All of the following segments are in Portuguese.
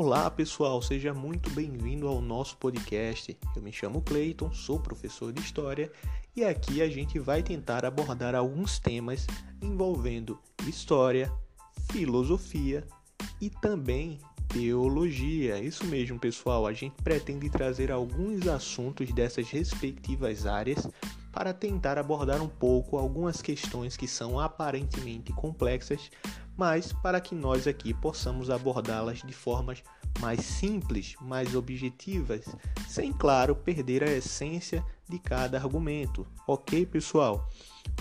Olá pessoal, seja muito bem-vindo ao nosso podcast. Eu me chamo Cleiton, sou professor de História e aqui a gente vai tentar abordar alguns temas envolvendo história, filosofia e também teologia. Isso mesmo, pessoal, a gente pretende trazer alguns assuntos dessas respectivas áreas para tentar abordar um pouco algumas questões que são aparentemente complexas, mas para que nós aqui possamos abordá-las de formas mais simples, mais objetivas, sem, claro, perder a essência de cada argumento. Ok, pessoal?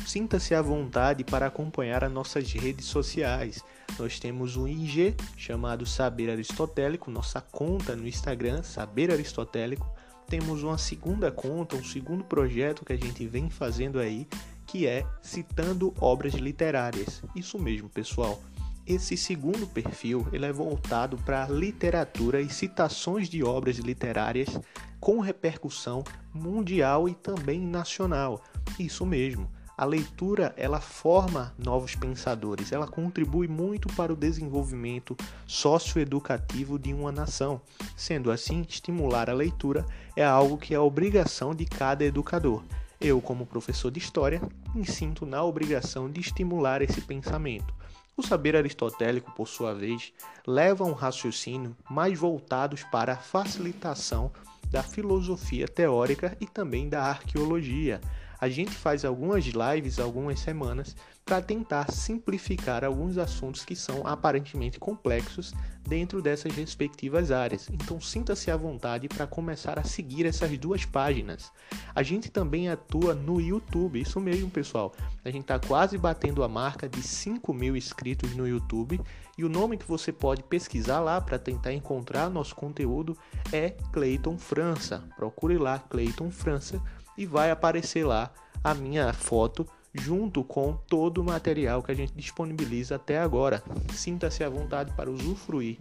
Sinta-se à vontade para acompanhar as nossas redes sociais. Nós temos um IG chamado Saber Aristotélico, nossa conta no Instagram, Saber Aristotélico temos uma segunda conta, um segundo projeto que a gente vem fazendo aí, que é citando obras literárias. Isso mesmo, pessoal. Esse segundo perfil ele é voltado para literatura e citações de obras literárias com repercussão mundial e também nacional. Isso mesmo. A leitura ela forma novos pensadores, ela contribui muito para o desenvolvimento socioeducativo de uma nação. Sendo assim, estimular a leitura é algo que é obrigação de cada educador. Eu, como professor de história, me sinto na obrigação de estimular esse pensamento. O saber aristotélico, por sua vez, leva a um raciocínio mais voltados para a facilitação da filosofia teórica e também da arqueologia a gente faz algumas lives, algumas semanas, para tentar simplificar alguns assuntos que são aparentemente complexos dentro dessas respectivas áreas. Então sinta-se à vontade para começar a seguir essas duas páginas. A gente também atua no YouTube, isso mesmo, pessoal. A gente está quase batendo a marca de 5 mil inscritos no YouTube e o nome que você pode pesquisar lá para tentar encontrar nosso conteúdo é Clayton França. Procure lá Clayton França e vai aparecer lá a minha foto junto com todo o material que a gente disponibiliza até agora. Sinta-se à vontade para usufruir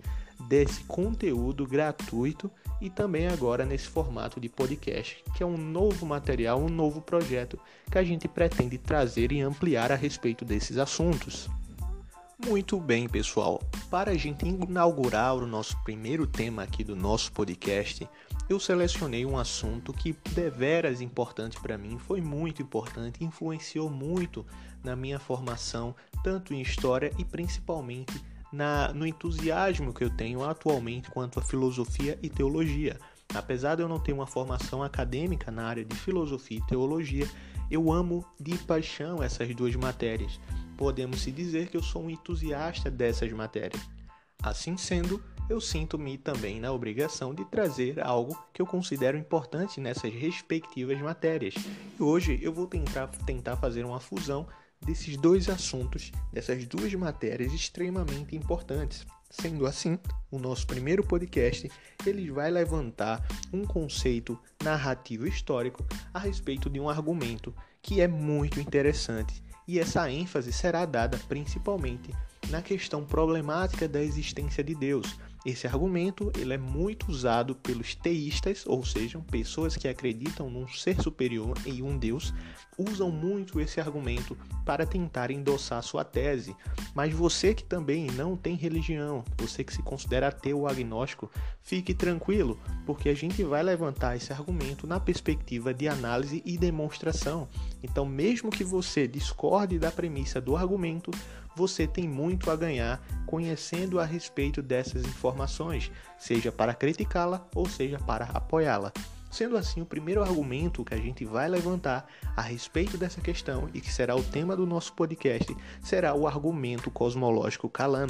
desse conteúdo gratuito e também agora nesse formato de podcast, que é um novo material, um novo projeto que a gente pretende trazer e ampliar a respeito desses assuntos. Muito bem, pessoal. Para a gente inaugurar o nosso primeiro tema aqui do nosso podcast, eu selecionei um assunto que deveras importante para mim, foi muito importante, influenciou muito na minha formação, tanto em história e principalmente na, no entusiasmo que eu tenho atualmente quanto a filosofia e teologia. Apesar de eu não ter uma formação acadêmica na área de filosofia e teologia, eu amo de paixão essas duas matérias podemos se dizer que eu sou um entusiasta dessas matérias. Assim sendo, eu sinto-me também na obrigação de trazer algo que eu considero importante nessas respectivas matérias. E hoje eu vou tentar, tentar fazer uma fusão desses dois assuntos, dessas duas matérias extremamente importantes. Sendo assim, o nosso primeiro podcast ele vai levantar um conceito narrativo histórico a respeito de um argumento que é muito interessante e essa ênfase será dada principalmente na questão problemática da existência de Deus, esse argumento ele é muito usado pelos teístas, ou seja, pessoas que acreditam num ser superior e um Deus, usam muito esse argumento para tentar endossar sua tese. Mas você que também não tem religião, você que se considera ateu ou agnóstico, fique tranquilo, porque a gente vai levantar esse argumento na perspectiva de análise e demonstração. Então, mesmo que você discorde da premissa do argumento, você tem muito a ganhar conhecendo a respeito dessas informações, seja para criticá-la ou seja para apoiá-la. Sendo assim, o primeiro argumento que a gente vai levantar a respeito dessa questão e que será o tema do nosso podcast será o argumento cosmológico Kalan.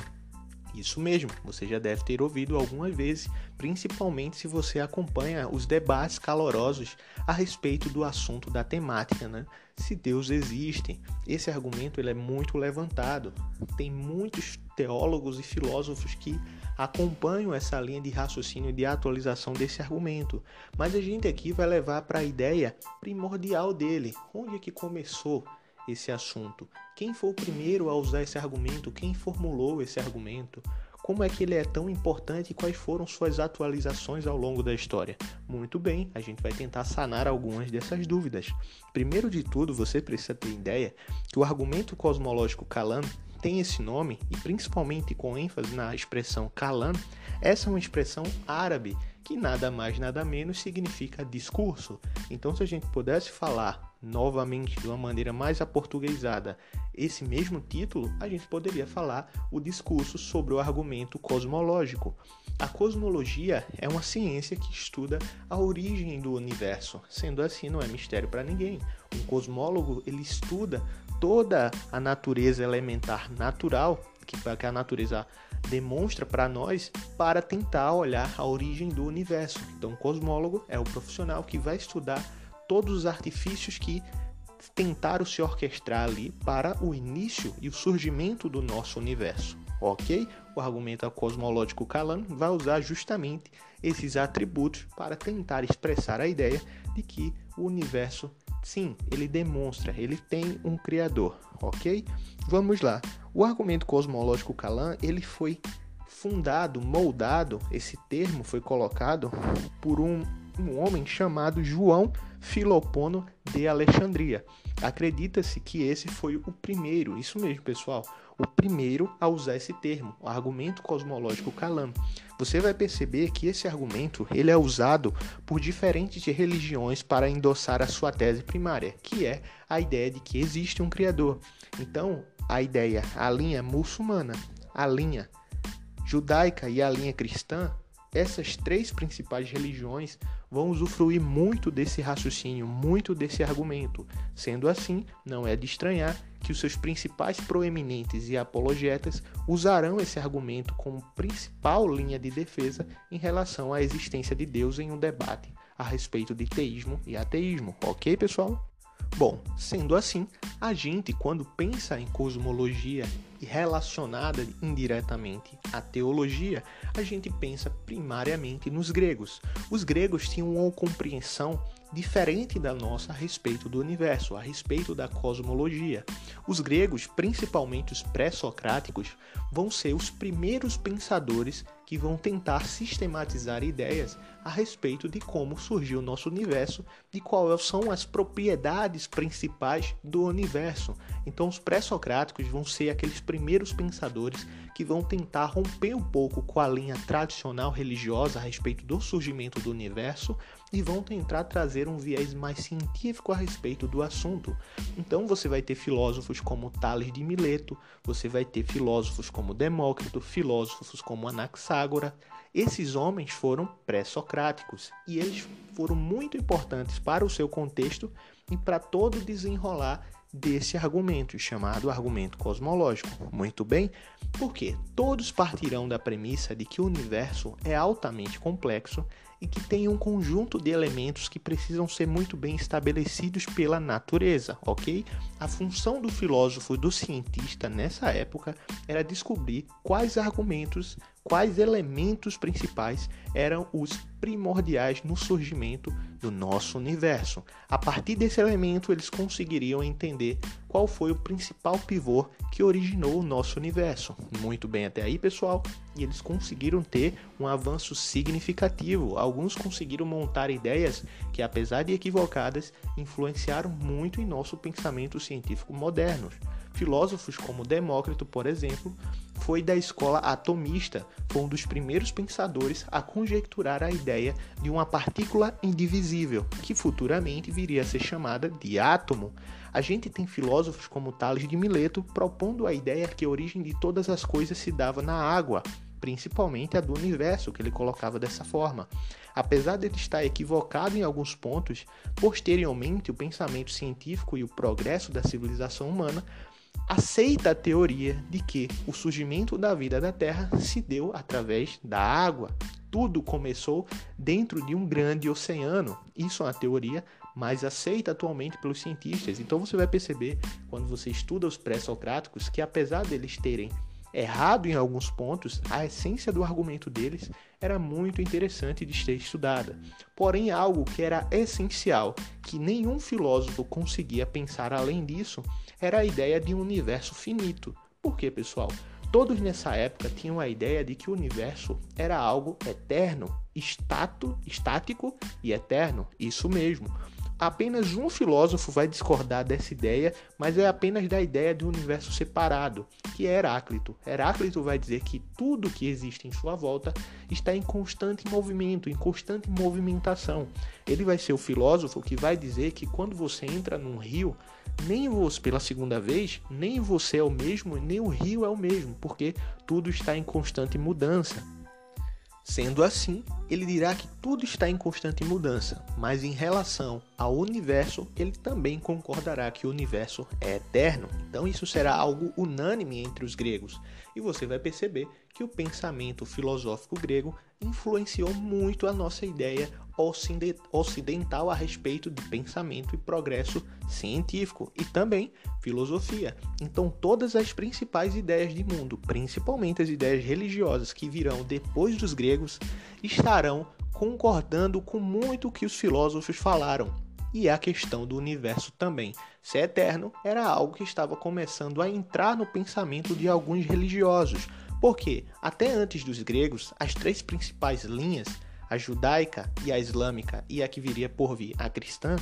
Isso mesmo, você já deve ter ouvido algumas vezes, principalmente se você acompanha os debates calorosos a respeito do assunto da temática, né? Se Deus existe. Esse argumento ele é muito levantado. Tem muitos teólogos e filósofos que acompanham essa linha de raciocínio de atualização desse argumento. Mas a gente aqui vai levar para a ideia primordial dele. Onde é que começou? Esse assunto? Quem foi o primeiro a usar esse argumento? Quem formulou esse argumento? Como é que ele é tão importante e quais foram suas atualizações ao longo da história? Muito bem, a gente vai tentar sanar algumas dessas dúvidas. Primeiro de tudo, você precisa ter ideia que o argumento cosmológico Kalam, tem esse nome, e principalmente com ênfase na expressão kalam, essa é uma expressão árabe que nada mais nada menos significa discurso. Então, se a gente pudesse falar novamente de uma maneira mais aportuguesada esse mesmo título, a gente poderia falar o discurso sobre o argumento cosmológico. A cosmologia é uma ciência que estuda a origem do universo. Sendo assim, não é mistério para ninguém. Um cosmólogo ele estuda toda a natureza elementar natural que, que a natureza demonstra para nós para tentar olhar a origem do universo. Então, o cosmólogo é o profissional que vai estudar todos os artifícios que tentaram se orquestrar ali para o início e o surgimento do nosso universo. Ok? O argumento cosmológico Kalam vai usar justamente esses atributos para tentar expressar a ideia de que o universo, sim, ele demonstra, ele tem um criador, ok? Vamos lá. O argumento cosmológico Kalam, ele foi fundado, moldado, esse termo foi colocado por um, um homem chamado João Filopono de Alexandria. Acredita-se que esse foi o primeiro, isso mesmo, pessoal, o primeiro a usar esse termo, o argumento cosmológico Kalam. Você vai perceber que esse argumento ele é usado por diferentes religiões para endossar a sua tese primária, que é a ideia de que existe um criador. Então, a ideia, a linha muçulmana, a linha judaica e a linha cristã essas três principais religiões vão usufruir muito desse raciocínio, muito desse argumento. Sendo assim, não é de estranhar que os seus principais proeminentes e apologetas usarão esse argumento como principal linha de defesa em relação à existência de Deus em um debate a respeito de teísmo e ateísmo. Ok, pessoal? Bom, sendo assim, a gente, quando pensa em cosmologia e relacionada indiretamente à teologia, a gente pensa primariamente nos gregos. Os gregos tinham uma compreensão diferente da nossa a respeito do universo, a respeito da cosmologia. Os gregos, principalmente os pré-socráticos, vão ser os primeiros pensadores que vão tentar sistematizar ideias a respeito de como surgiu o nosso universo, de quais são as propriedades principais do universo. Então, os pré-socráticos vão ser aqueles primeiros pensadores que vão tentar romper um pouco com a linha tradicional religiosa a respeito do surgimento do universo e vão tentar trazer um viés mais científico a respeito do assunto. Então, você vai ter filósofos como Tales de Mileto, você vai ter filósofos como Demócrito, filósofos como Anaxágora, esses homens foram pré-socráticos e eles foram muito importantes para o seu contexto e para todo desenrolar desse argumento, chamado argumento cosmológico. Muito bem, porque todos partirão da premissa de que o universo é altamente complexo e que tem um conjunto de elementos que precisam ser muito bem estabelecidos pela natureza, ok? A função do filósofo e do cientista nessa época era descobrir quais argumentos quais elementos principais eram os primordiais no surgimento do nosso universo. A partir desse elemento, eles conseguiriam entender qual foi o principal pivô que originou o nosso universo. Muito bem até aí, pessoal, e eles conseguiram ter um avanço significativo. Alguns conseguiram montar ideias que, apesar de equivocadas, influenciaram muito em nosso pensamento científico moderno. Filósofos como Demócrito, por exemplo, foi da escola atomista, foi um dos primeiros pensadores a conjecturar a ideia de uma partícula indivisível, que futuramente viria a ser chamada de átomo. A gente tem filósofos como Tales de Mileto propondo a ideia que a origem de todas as coisas se dava na água, principalmente a do universo, que ele colocava dessa forma. Apesar de ele estar equivocado em alguns pontos, posteriormente o pensamento científico e o progresso da civilização humana aceita a teoria de que o surgimento da vida da Terra se deu através da água. Tudo começou dentro de um grande oceano. Isso é uma teoria mais aceita atualmente pelos cientistas. Então você vai perceber, quando você estuda os pré-socráticos, que apesar deles terem errado em alguns pontos, a essência do argumento deles era muito interessante de ser estudada. Porém, algo que era essencial, que nenhum filósofo conseguia pensar além disso, era a ideia de um universo finito. Por quê, pessoal? Todos nessa época tinham a ideia de que o universo era algo eterno, estato, estático e eterno. Isso mesmo. Apenas um filósofo vai discordar dessa ideia, mas é apenas da ideia de um universo separado, que é Heráclito. Heráclito vai dizer que tudo que existe em sua volta está em constante movimento, em constante movimentação. Ele vai ser o filósofo que vai dizer que quando você entra num rio, nem você, pela segunda vez, nem você é o mesmo, nem o rio é o mesmo, porque tudo está em constante mudança. Sendo assim, ele dirá que tudo está em constante mudança, mas em relação ao universo, ele também concordará que o universo é eterno. Então, isso será algo unânime entre os gregos, e você vai perceber que o pensamento filosófico grego influenciou muito a nossa ideia ocidental a respeito de pensamento e progresso científico e também filosofia. Então, todas as principais ideias de mundo, principalmente as ideias religiosas que virão depois dos gregos, estarão concordando com muito o que os filósofos falaram. E a questão do universo também. Ser eterno era algo que estava começando a entrar no pensamento de alguns religiosos, porque até antes dos gregos, as três principais linhas a judaica e a islâmica e a que viria por vir, a cristã,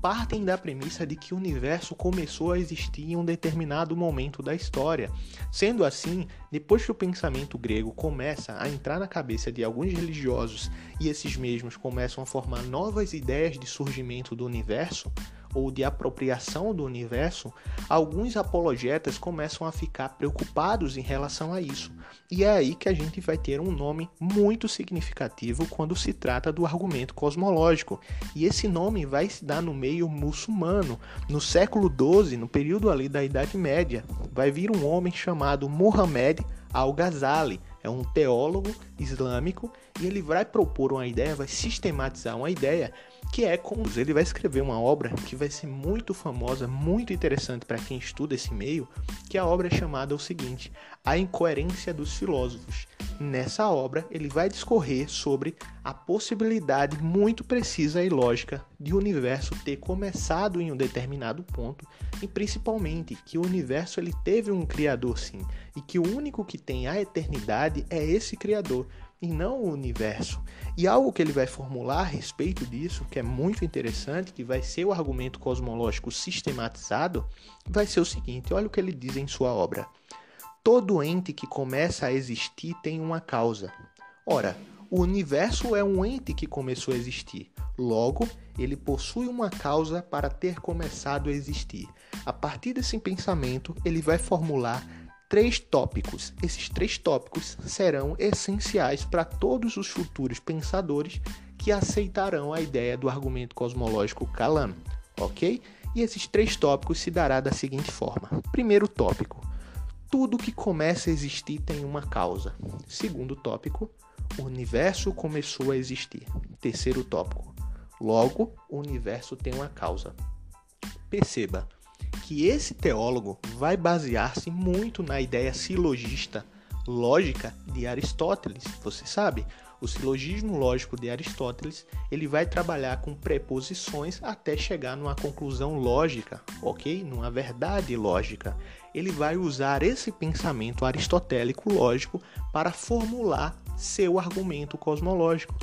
partem da premissa de que o universo começou a existir em um determinado momento da história. Sendo assim, depois que o pensamento grego começa a entrar na cabeça de alguns religiosos e esses mesmos começam a formar novas ideias de surgimento do universo, ou de apropriação do universo, alguns apologetas começam a ficar preocupados em relação a isso. E é aí que a gente vai ter um nome muito significativo quando se trata do argumento cosmológico. E esse nome vai se dar no meio muçulmano. No século XII, no período ali da Idade Média, vai vir um homem chamado Muhammad al-Ghazali. É um teólogo islâmico e ele vai propor uma ideia, vai sistematizar uma ideia que é como ele vai escrever uma obra que vai ser muito famosa, muito interessante para quem estuda esse meio, que a obra é chamada o seguinte: A Incoerência dos Filósofos. Nessa obra, ele vai discorrer sobre a possibilidade muito precisa e lógica de o universo ter começado em um determinado ponto e principalmente que o universo ele teve um criador sim, e que o único que tem a eternidade é esse criador e não o universo. E algo que ele vai formular a respeito disso, que é muito interessante, que vai ser o argumento cosmológico sistematizado, vai ser o seguinte: olha o que ele diz em sua obra. Todo ente que começa a existir tem uma causa. Ora, o universo é um ente que começou a existir. Logo, ele possui uma causa para ter começado a existir. A partir desse pensamento, ele vai formular três tópicos. Esses três tópicos serão essenciais para todos os futuros pensadores que aceitarão a ideia do argumento cosmológico Kalam, ok? E esses três tópicos se dará da seguinte forma: primeiro tópico, tudo que começa a existir tem uma causa. Segundo tópico, o universo começou a existir. Terceiro tópico, logo o universo tem uma causa. Perceba, que esse teólogo vai basear-se muito na ideia silogista lógica de Aristóteles. Você sabe, o silogismo lógico de Aristóteles, ele vai trabalhar com preposições até chegar numa conclusão lógica, OK? Numa verdade lógica. Ele vai usar esse pensamento aristotélico lógico para formular seu argumento cosmológico.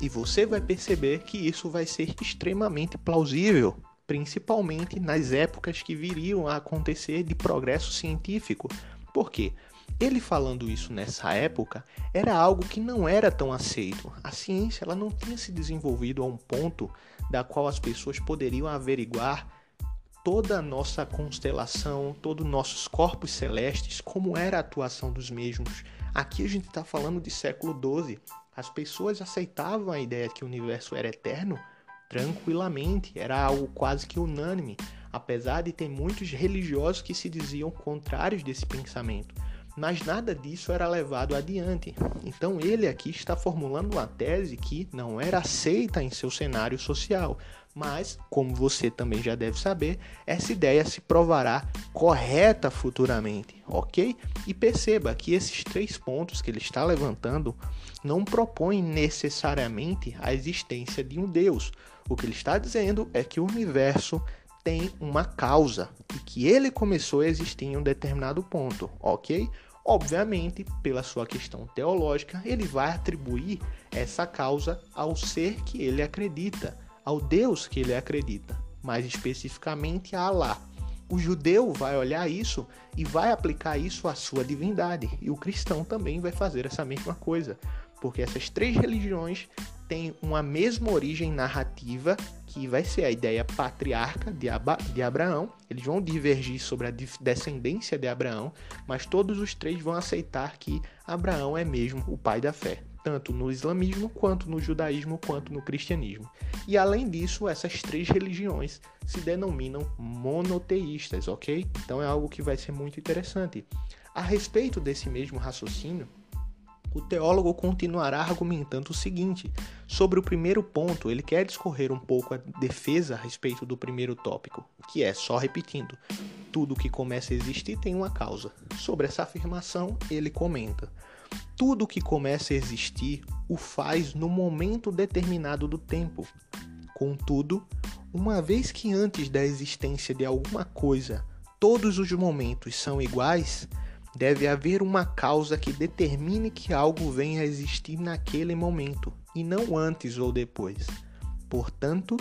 E você vai perceber que isso vai ser extremamente plausível principalmente nas épocas que viriam a acontecer de progresso científico. Por quê? Ele falando isso nessa época era algo que não era tão aceito. A ciência ela não tinha se desenvolvido a um ponto da qual as pessoas poderiam averiguar toda a nossa constelação, todos os nossos corpos celestes, como era a atuação dos mesmos. Aqui a gente está falando de século XII. As pessoas aceitavam a ideia de que o universo era eterno, tranquilamente, era algo quase que unânime, apesar de ter muitos religiosos que se diziam contrários desse pensamento. Mas nada disso era levado adiante. Então ele aqui está formulando uma tese que não era aceita em seu cenário social, mas, como você também já deve saber, essa ideia se provará correta futuramente, ok? E perceba que esses três pontos que ele está levantando não propõem necessariamente a existência de um Deus, o que ele está dizendo é que o universo tem uma causa e que ele começou a existir em um determinado ponto, ok? Obviamente, pela sua questão teológica, ele vai atribuir essa causa ao ser que ele acredita, ao Deus que ele acredita, mais especificamente a Alá. O judeu vai olhar isso e vai aplicar isso à sua divindade, e o cristão também vai fazer essa mesma coisa, porque essas três religiões têm uma mesma origem narrativa, que vai ser a ideia patriarca de, Aba de Abraão. Eles vão divergir sobre a descendência de Abraão, mas todos os três vão aceitar que Abraão é mesmo o pai da fé tanto no islamismo, quanto no judaísmo, quanto no cristianismo. E além disso, essas três religiões se denominam monoteístas, ok? Então é algo que vai ser muito interessante. A respeito desse mesmo raciocínio, o teólogo continuará argumentando o seguinte: sobre o primeiro ponto, ele quer discorrer um pouco a defesa a respeito do primeiro tópico, que é, só repetindo, tudo que começa a existir tem uma causa. Sobre essa afirmação, ele comenta: tudo que começa a existir o faz no momento determinado do tempo. Contudo, uma vez que antes da existência de alguma coisa todos os momentos são iguais, deve haver uma causa que determine que algo venha a existir naquele momento e não antes ou depois. Portanto,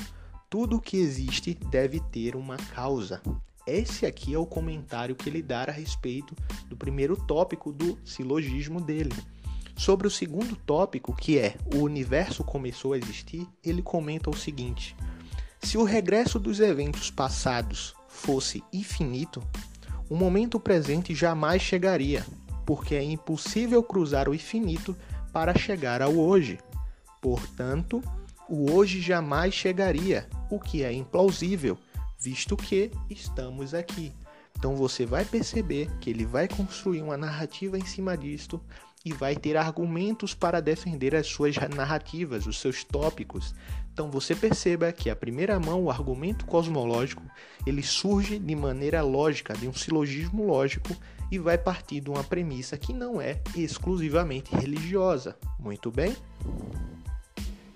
tudo que existe deve ter uma causa. Esse aqui é o comentário que ele dá a respeito do primeiro tópico do silogismo dele. Sobre o segundo tópico, que é o universo começou a existir, ele comenta o seguinte: se o regresso dos eventos passados fosse infinito, o momento presente jamais chegaria, porque é impossível cruzar o infinito para chegar ao hoje. Portanto, o hoje jamais chegaria, o que é implausível, visto que estamos aqui. Então você vai perceber que ele vai construir uma narrativa em cima disto e vai ter argumentos para defender as suas narrativas, os seus tópicos. Então você perceba que a primeira mão, o argumento cosmológico, ele surge de maneira lógica, de um silogismo lógico e vai partir de uma premissa que não é exclusivamente religiosa. Muito bem?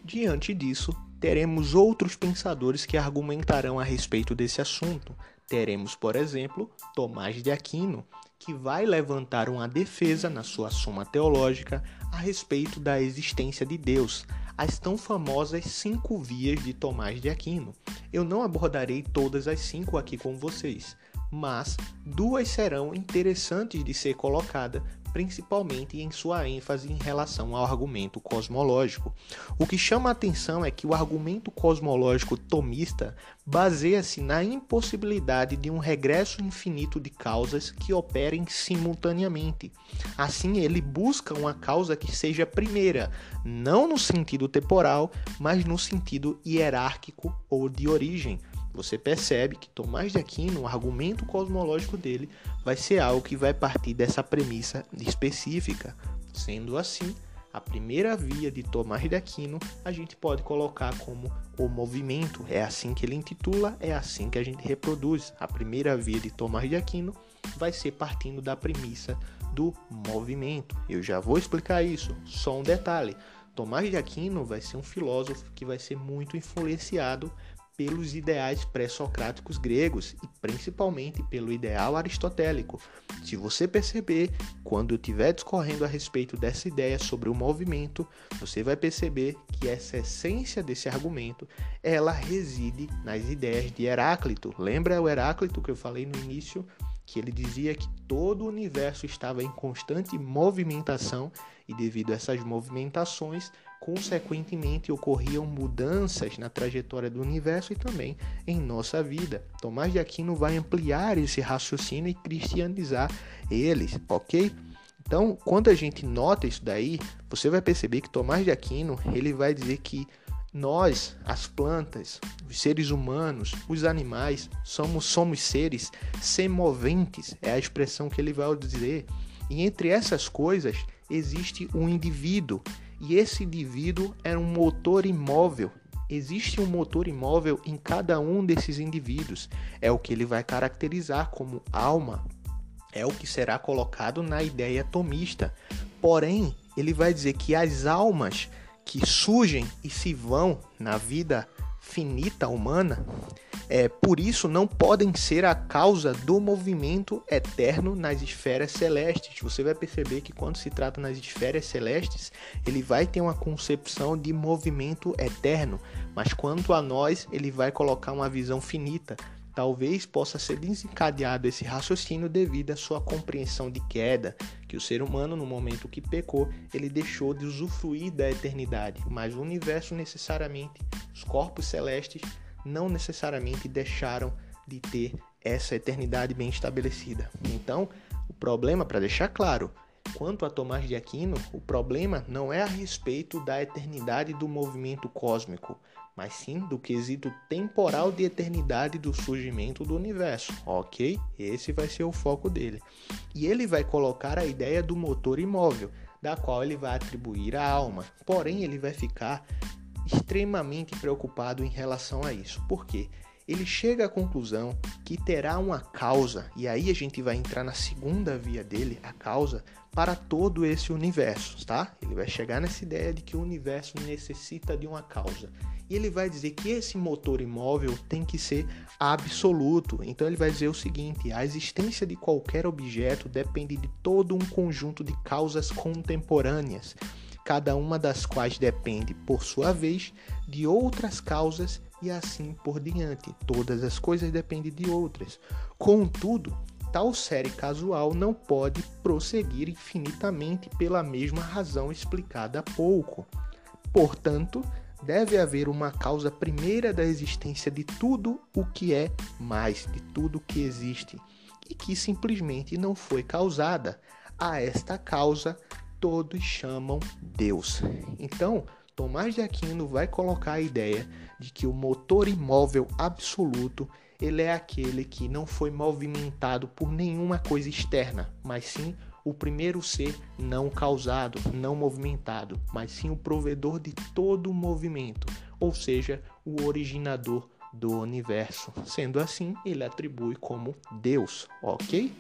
Diante disso, teremos outros pensadores que argumentarão a respeito desse assunto. Teremos, por exemplo, Tomás de Aquino, que vai levantar uma defesa na sua Suma Teológica a respeito da existência de Deus, as tão famosas cinco vias de Tomás de Aquino. Eu não abordarei todas as cinco aqui com vocês, mas duas serão interessantes de ser colocadas principalmente em sua ênfase em relação ao argumento cosmológico. O que chama a atenção é que o argumento cosmológico tomista baseia-se na impossibilidade de um regresso infinito de causas que operem simultaneamente. Assim, ele busca uma causa que seja primeira, não no sentido temporal, mas no sentido hierárquico ou de origem você percebe que Tomás de Aquino, o argumento cosmológico dele, vai ser algo que vai partir dessa premissa específica. Sendo assim, a primeira via de Tomás de Aquino a gente pode colocar como o movimento. É assim que ele intitula, é assim que a gente reproduz. A primeira via de Tomás de Aquino vai ser partindo da premissa do movimento. Eu já vou explicar isso. Só um detalhe: Tomás de Aquino vai ser um filósofo que vai ser muito influenciado pelos ideais pré-socráticos gregos e principalmente pelo ideal aristotélico. Se você perceber, quando eu estiver discorrendo a respeito dessa ideia sobre o movimento, você vai perceber que essa essência desse argumento, ela reside nas ideias de Heráclito. Lembra o Heráclito que eu falei no início? que ele dizia que todo o universo estava em constante movimentação e devido a essas movimentações, consequentemente ocorriam mudanças na trajetória do universo e também em nossa vida. Tomás de Aquino vai ampliar esse raciocínio e cristianizar eles, ok? Então, quando a gente nota isso daí, você vai perceber que Tomás de Aquino ele vai dizer que nós, as plantas, os seres humanos, os animais, somos, somos seres semoventes, é a expressão que ele vai dizer. E entre essas coisas existe um indivíduo, e esse indivíduo é um motor imóvel. Existe um motor imóvel em cada um desses indivíduos. É o que ele vai caracterizar como alma. É o que será colocado na ideia tomista. Porém, ele vai dizer que as almas que surgem e se vão na vida finita humana, é, por isso não podem ser a causa do movimento eterno nas esferas celestes. Você vai perceber que quando se trata nas esferas celestes, ele vai ter uma concepção de movimento eterno, mas quanto a nós, ele vai colocar uma visão finita. Talvez possa ser desencadeado esse raciocínio devido à sua compreensão de queda, que o ser humano, no momento que pecou, ele deixou de usufruir da eternidade, mas o universo necessariamente, os corpos celestes, não necessariamente deixaram de ter essa eternidade bem estabelecida. Então, o problema, para deixar claro, quanto a Tomás de Aquino, o problema não é a respeito da eternidade do movimento cósmico, mas sim do quesito temporal de eternidade do surgimento do universo, ok? Esse vai ser o foco dele. E ele vai colocar a ideia do motor imóvel, da qual ele vai atribuir a alma. Porém, ele vai ficar extremamente preocupado em relação a isso. Por quê? Ele chega à conclusão que terá uma causa, e aí a gente vai entrar na segunda via dele, a causa, para todo esse universo, tá? Ele vai chegar nessa ideia de que o universo necessita de uma causa. E ele vai dizer que esse motor imóvel tem que ser absoluto. Então ele vai dizer o seguinte: a existência de qualquer objeto depende de todo um conjunto de causas contemporâneas cada uma das quais depende, por sua vez, de outras causas e assim por diante. Todas as coisas dependem de outras. Contudo, tal série casual não pode prosseguir infinitamente pela mesma razão explicada há pouco. Portanto, deve haver uma causa primeira da existência de tudo o que é mais, de tudo o que existe, e que simplesmente não foi causada. A esta causa todos chamam Deus. Então, Tomás de Aquino vai colocar a ideia de que o motor imóvel absoluto ele é aquele que não foi movimentado por nenhuma coisa externa, mas sim o primeiro ser não causado, não movimentado, mas sim o provedor de todo o movimento, ou seja, o originador do universo. Sendo assim, ele atribui como Deus, ok?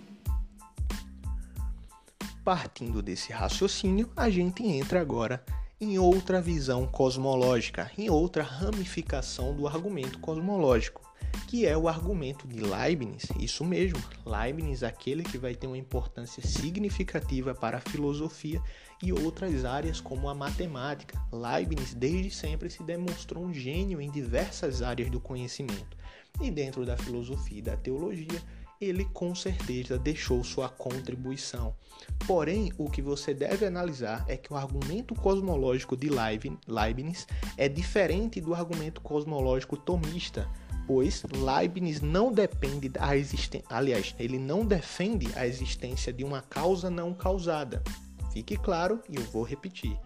Partindo desse raciocínio, a gente entra agora em outra visão cosmológica, em outra ramificação do argumento cosmológico, que é o argumento de Leibniz. Isso mesmo, Leibniz, aquele que vai ter uma importância significativa para a filosofia e outras áreas como a matemática. Leibniz desde sempre se demonstrou um gênio em diversas áreas do conhecimento. E dentro da filosofia e da teologia, ele com certeza deixou sua contribuição. Porém, o que você deve analisar é que o argumento cosmológico de Leibniz é diferente do argumento cosmológico tomista, pois Leibniz não depende da existência, aliás, ele não defende a existência de uma causa não causada. Fique claro e eu vou repetir.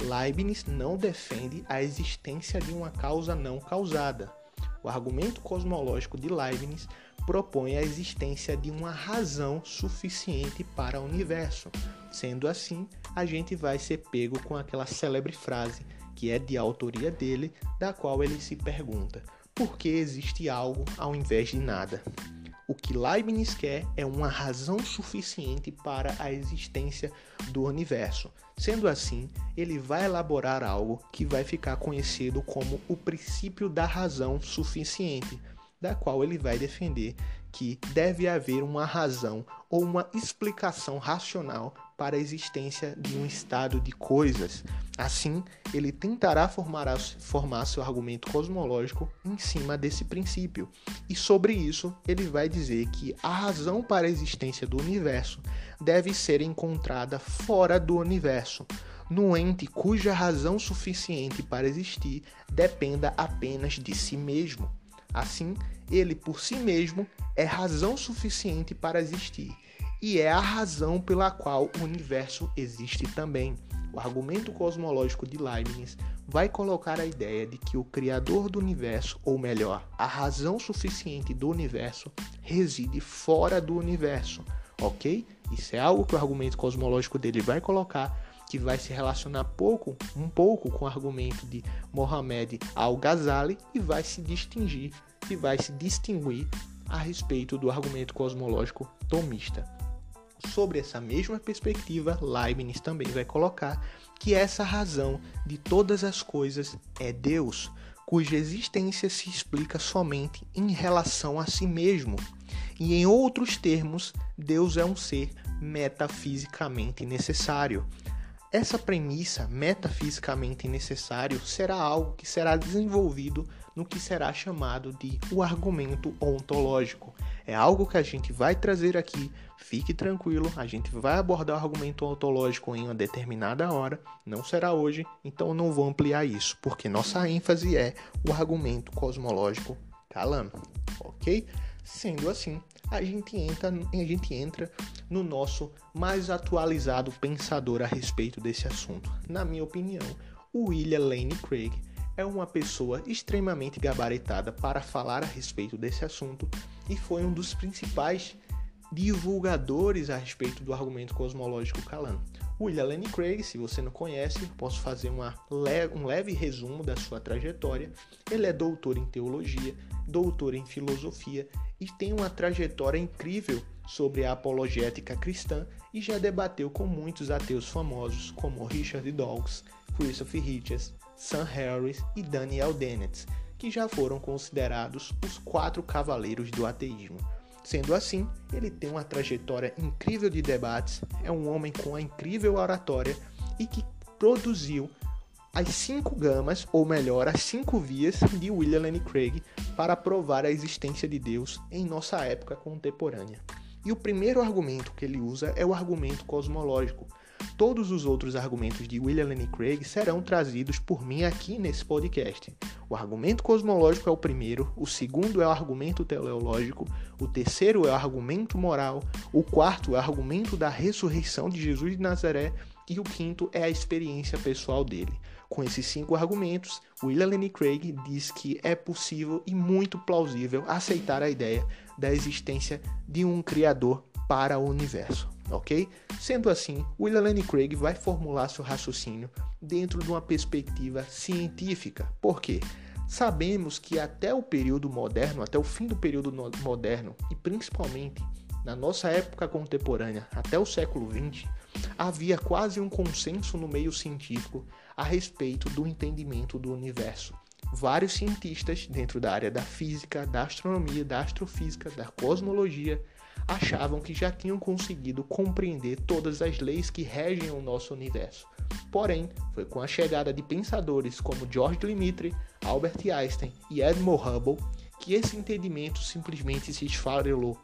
Leibniz não defende a existência de uma causa não causada. O argumento cosmológico de Leibniz propõe a existência de uma razão suficiente para o universo. Sendo assim, a gente vai ser pego com aquela célebre frase que é de autoria dele, da qual ele se pergunta: por que existe algo ao invés de nada? O que Leibniz quer é uma razão suficiente para a existência do universo. Sendo assim, ele vai elaborar algo que vai ficar conhecido como o princípio da razão suficiente da qual ele vai defender que deve haver uma razão ou uma explicação racional para a existência de um estado de coisas. Assim, ele tentará formar, formar seu argumento cosmológico em cima desse princípio. E sobre isso, ele vai dizer que a razão para a existência do universo deve ser encontrada fora do universo, no ente cuja razão suficiente para existir dependa apenas de si mesmo. Assim, ele por si mesmo é razão suficiente para existir e é a razão pela qual o universo existe também. O argumento cosmológico de Leibniz vai colocar a ideia de que o criador do universo, ou melhor, a razão suficiente do universo, reside fora do universo, ok? Isso é algo que o argumento cosmológico dele vai colocar, que vai se relacionar pouco, um pouco com o argumento de Mohamed Al-Ghazali e vai se distinguir e vai se distinguir a respeito do argumento cosmológico tomista. Sobre essa mesma perspectiva, Leibniz também vai colocar que essa razão de todas as coisas é Deus. cuja existência se explica somente em relação a si mesmo. E em outros termos, Deus é um ser metafisicamente necessário. Essa premissa metafisicamente necessário será algo que será desenvolvido no que será chamado de o argumento ontológico. É algo que a gente vai trazer aqui, fique tranquilo, a gente vai abordar o argumento ontológico em uma determinada hora, não será hoje, então não vou ampliar isso, porque nossa ênfase é o argumento cosmológico calando, ok? Sendo assim, a gente entra, a gente entra no nosso mais atualizado pensador a respeito desse assunto. Na minha opinião, o William Lane Craig é uma pessoa extremamente gabaritada para falar a respeito desse assunto e foi um dos principais divulgadores a respeito do argumento cosmológico Kalan. William Lane Craig, se você não conhece, posso fazer uma um leve resumo da sua trajetória. Ele é doutor em teologia, doutor em filosofia e tem uma trajetória incrível sobre a apologética cristã e já debateu com muitos ateus famosos como Richard Dawkins, Christopher Hitchens, Sam Harris e Daniel Dennett, que já foram considerados os quatro cavaleiros do ateísmo. Sendo assim, ele tem uma trajetória incrível de debates, é um homem com uma incrível oratória e que produziu as cinco gamas, ou melhor, as cinco vias de William Lane Craig para provar a existência de Deus em nossa época contemporânea. E o primeiro argumento que ele usa é o argumento cosmológico. Todos os outros argumentos de William Lane Craig serão trazidos por mim aqui nesse podcast. O argumento cosmológico é o primeiro, o segundo é o argumento teleológico, o terceiro é o argumento moral, o quarto é o argumento da ressurreição de Jesus de Nazaré e o quinto é a experiência pessoal dele. Com esses cinco argumentos, William Lane Craig diz que é possível e muito plausível aceitar a ideia da existência de um Criador para o universo, ok? Sendo assim, William Lane Craig vai formular seu raciocínio dentro de uma perspectiva científica. Por quê? Sabemos que até o período moderno, até o fim do período moderno e principalmente na nossa época contemporânea, até o século XX, havia quase um consenso no meio científico a respeito do entendimento do universo. Vários cientistas, dentro da área da física, da astronomia, da astrofísica, da cosmologia, achavam que já tinham conseguido compreender todas as leis que regem o nosso universo. Porém, foi com a chegada de pensadores como George Lemaitre, Albert Einstein e Edmund Hubble que esse entendimento simplesmente se esfarelou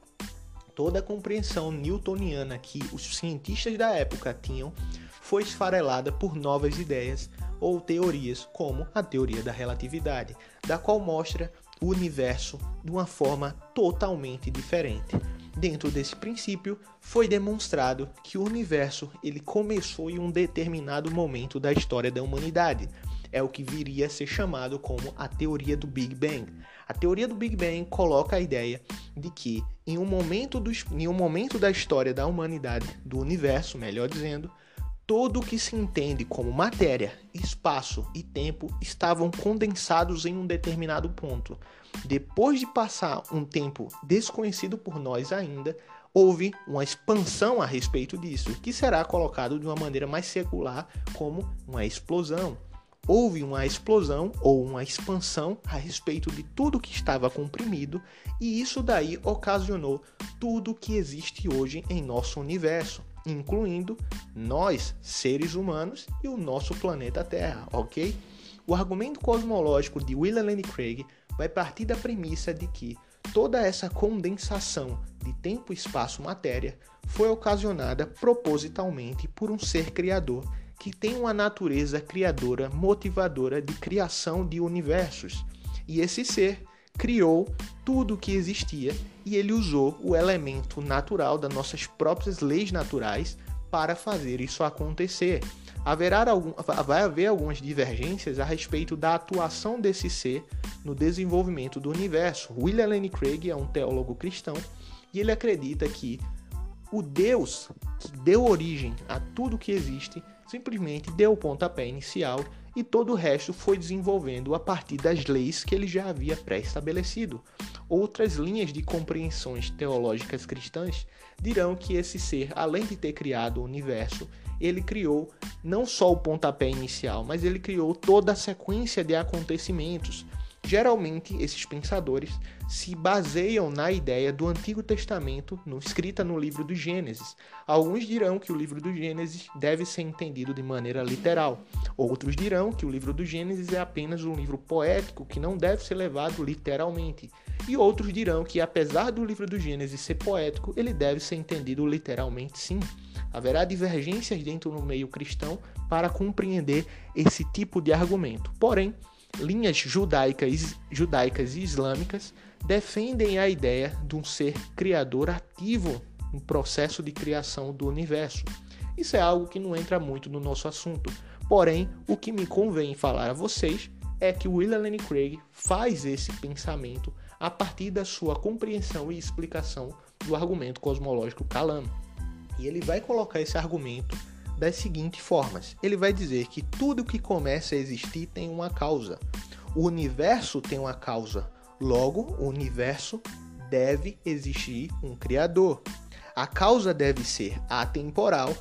toda a compreensão newtoniana que os cientistas da época tinham foi esfarelada por novas ideias ou teorias, como a teoria da relatividade, da qual mostra o universo de uma forma totalmente diferente. Dentro desse princípio, foi demonstrado que o universo ele começou em um determinado momento da história da humanidade. É o que viria a ser chamado como a teoria do Big Bang. A teoria do Big Bang coloca a ideia de que em um momento, do, em um momento da história da humanidade, do universo, melhor dizendo, todo o que se entende como matéria, espaço e tempo estavam condensados em um determinado ponto. Depois de passar um tempo desconhecido por nós ainda, houve uma expansão a respeito disso, que será colocado de uma maneira mais secular como uma explosão houve uma explosão ou uma expansão a respeito de tudo que estava comprimido, e isso daí ocasionou tudo que existe hoje em nosso universo, incluindo nós, seres humanos, e o nosso planeta Terra, ok? O argumento cosmológico de William Lane Craig vai partir da premissa de que toda essa condensação de tempo, espaço, matéria foi ocasionada propositalmente por um ser criador que tem uma natureza criadora, motivadora de criação de universos. E esse ser criou tudo o que existia e ele usou o elemento natural das nossas próprias leis naturais para fazer isso acontecer. Haverá algum, vai haver algumas divergências a respeito da atuação desse ser no desenvolvimento do universo. William Lane Craig é um teólogo cristão e ele acredita que o Deus que deu origem a tudo que existe simplesmente deu o pontapé inicial e todo o resto foi desenvolvendo a partir das leis que ele já havia pré-estabelecido. Outras linhas de compreensões teológicas cristãs dirão que esse ser, além de ter criado o universo, ele criou não só o pontapé inicial, mas ele criou toda a sequência de acontecimentos Geralmente, esses pensadores se baseiam na ideia do Antigo Testamento, no, escrita no livro do Gênesis. Alguns dirão que o livro do Gênesis deve ser entendido de maneira literal. Outros dirão que o livro do Gênesis é apenas um livro poético que não deve ser levado literalmente. E outros dirão que, apesar do livro do Gênesis ser poético, ele deve ser entendido literalmente sim. Haverá divergências dentro do meio cristão para compreender esse tipo de argumento. Porém, linhas judaicas, judaicas e islâmicas defendem a ideia de um ser criador ativo no processo de criação do universo. Isso é algo que não entra muito no nosso assunto. Porém, o que me convém falar a vocês é que William Lane Craig faz esse pensamento a partir da sua compreensão e explicação do argumento cosmológico Kalama. E ele vai colocar esse argumento das seguintes formas: ele vai dizer que tudo que começa a existir tem uma causa. O universo tem uma causa. Logo, o universo deve existir um criador. A causa deve ser atemporal,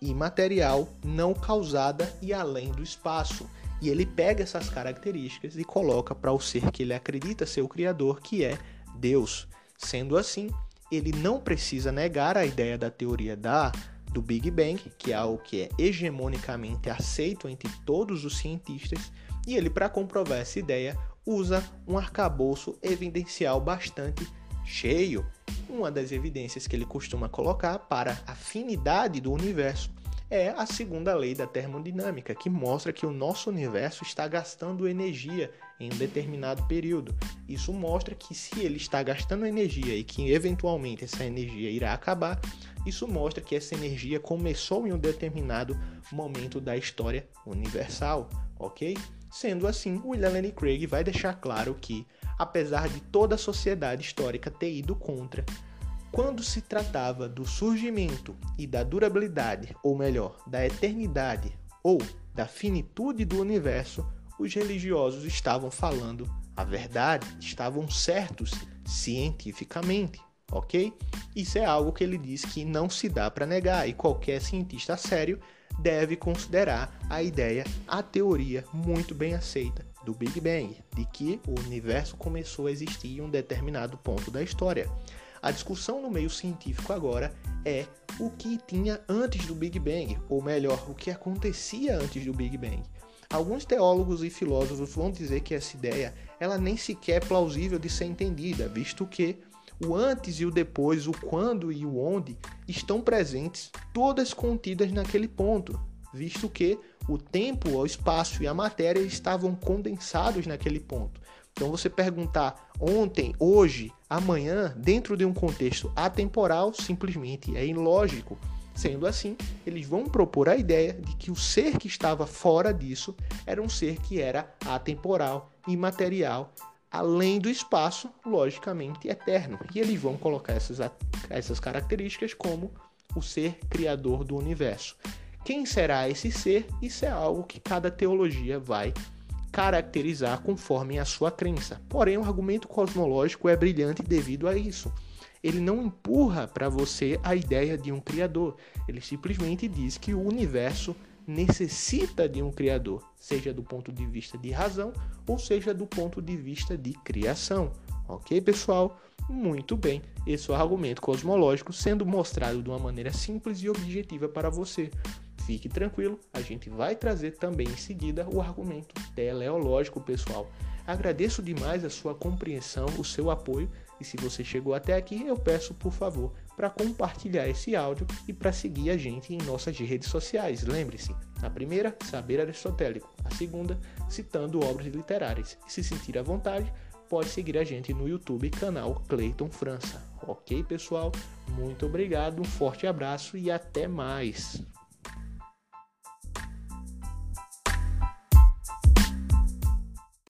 imaterial, não causada e além do espaço. E ele pega essas características e coloca para o ser que ele acredita ser o criador, que é Deus. Sendo assim, ele não precisa negar a ideia da teoria da do Big Bang, que é algo que é hegemonicamente aceito entre todos os cientistas, e ele, para comprovar essa ideia, usa um arcabouço evidencial bastante cheio. Uma das evidências que ele costuma colocar para a afinidade do universo é a segunda lei da termodinâmica, que mostra que o nosso universo está gastando energia em um determinado período. Isso mostra que se ele está gastando energia e que eventualmente essa energia irá acabar, isso mostra que essa energia começou em um determinado momento da história universal, ok? Sendo assim, William Lane Craig vai deixar claro que, apesar de toda a sociedade histórica ter ido contra quando se tratava do surgimento e da durabilidade, ou melhor, da eternidade ou da finitude do universo, os religiosos estavam falando a verdade, estavam certos cientificamente, ok? Isso é algo que ele diz que não se dá para negar e qualquer cientista sério deve considerar a ideia, a teoria muito bem aceita do Big Bang, de que o universo começou a existir em um determinado ponto da história. A discussão no meio científico agora é o que tinha antes do Big Bang, ou melhor, o que acontecia antes do Big Bang. Alguns teólogos e filósofos vão dizer que essa ideia ela nem sequer é plausível de ser entendida, visto que o antes e o depois, o quando e o onde estão presentes, todas contidas naquele ponto, visto que o tempo, o espaço e a matéria estavam condensados naquele ponto. Então você perguntar ontem, hoje, amanhã, dentro de um contexto atemporal, simplesmente é ilógico. Sendo assim, eles vão propor a ideia de que o ser que estava fora disso era um ser que era atemporal, imaterial, além do espaço, logicamente eterno. E eles vão colocar essas, essas características como o ser criador do universo. Quem será esse ser? Isso é algo que cada teologia vai caracterizar conforme a sua crença. Porém, o argumento cosmológico é brilhante devido a isso. Ele não empurra para você a ideia de um criador. Ele simplesmente diz que o universo necessita de um criador, seja do ponto de vista de razão ou seja do ponto de vista de criação. Ok, pessoal? Muito bem, esse é o argumento cosmológico sendo mostrado de uma maneira simples e objetiva para você. Fique tranquilo, a gente vai trazer também em seguida o argumento teleológico, pessoal. Agradeço demais a sua compreensão, o seu apoio e se você chegou até aqui, eu peço por favor para compartilhar esse áudio e para seguir a gente em nossas redes sociais. Lembre-se, a primeira, saber aristotélico, a segunda, citando obras literárias. E se sentir à vontade, pode seguir a gente no YouTube canal Clayton França. Ok, pessoal? Muito obrigado, um forte abraço e até mais.